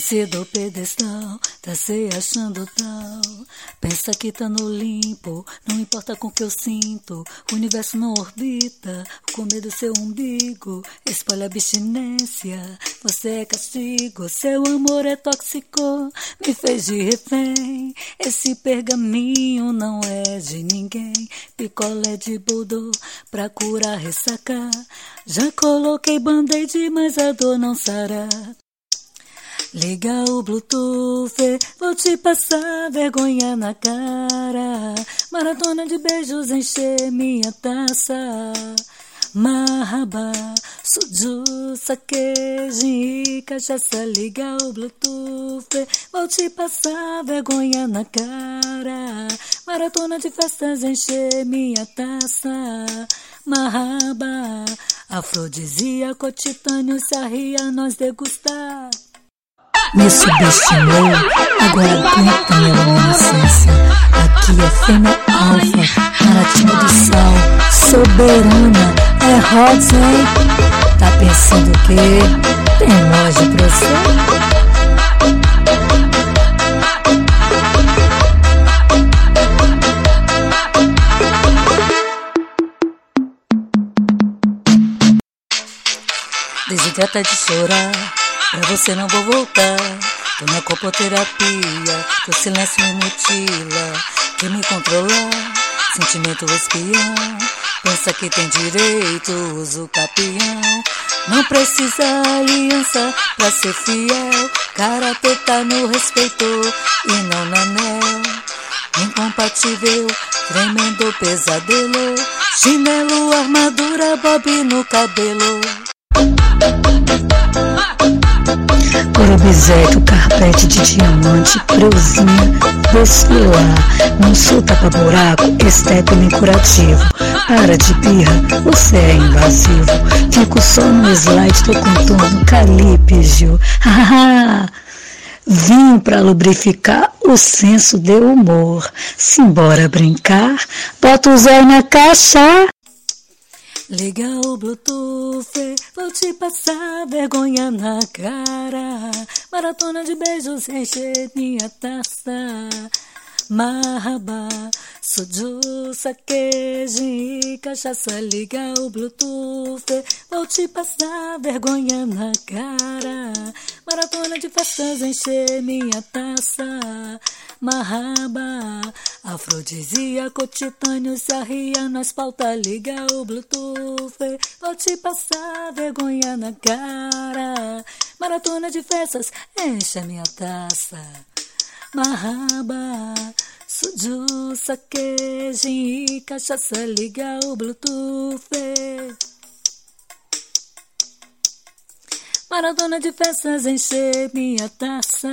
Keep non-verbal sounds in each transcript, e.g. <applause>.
Desce do pedestal, tá se achando tal. Pensa que tá no limpo, não importa com o que eu sinto. O universo não orbita, com medo do seu umbigo. Espalha abstinência, você é castigo. Seu amor é tóxico, me fez de refém. Esse pergaminho não é de ninguém. Picolé de budô pra curar ressaca. Já coloquei band-aid, mas a dor não sara. Liga o Bluetooth, vou te passar vergonha na cara. Maratona de beijos encher minha taça. Marraba, suju, saque, gin cachaça. Liga o Bluetooth, vou te passar vergonha na cara. Maratona de festas encher minha taça. Marraba, afrodisíaco, titânio, se arria, nós degustar. Me subestimou, agora aguenta minha luminescência. Aqui é fêmea alfa, maratina do sal, soberana, é hot, hein? Tá pensando o quê? Tem loja pra você? Desideta de chorar, pra você não vou voltar. Tô na copoterapia, teu silêncio me mutila. Quer me controlar, sentimento espião. Pensa que tem direito, uso capião. Não precisa aliança pra ser fiel. Karatê tá no respeito e não na anel. Incompatível, tremendo pesadelo. Chinelo, armadura, bob no cabelo. Por obséquio, carpete de diamante, creuzinha, desfilar. Não sou tapa-buraco, estético curativo. Para de birra, você é invasivo. Fico só no slide do contorno calípigio. Haha! <laughs> Vim pra lubrificar o senso de humor. Simbora brincar, bota o zóio na caixa. Liga o Bluetooth, vou te passar vergonha na cara. Maratona de beijos, encher minha taça. Marraba, suju, saque, gin, cachaça. Liga o Bluetooth, vou te passar vergonha na cara. Maratona de festas, encher minha taça. Marraba, afrodisíaco, titânio, se arria nas pautas. Liga o Bluetooth, vou te passar vergonha na cara. Maratona de festas, enche minha taça. Marraba, suju, saque, gin, cachaça. Liga o Bluetooth. Maratona de festas, encher minha taça.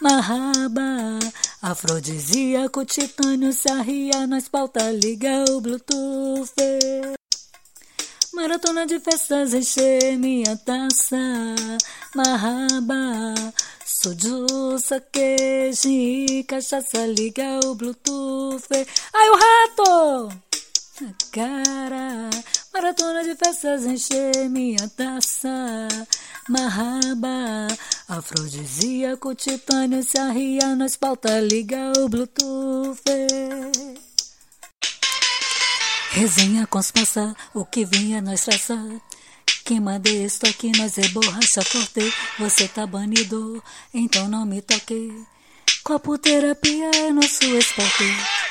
Marraba, afrodisíaco, titânio, se arria nas pautas, liga o Bluetooth. Maratona de festas, encher minha taça. Marraba, suju, saque, gin, cachaça, liga o Bluetooth. Ai, o rato! Cara, maratona de festas, encher minha taça. Marraba, afrodisíaco, titânio, se arria nas pautas, liga o Bluetooth. Resenha conspansa, o que vinha nós traçar. Quem mandei estoque, nós é borracha forte. Você tá banido, então não me toque. Copo terapia é nosso esporte.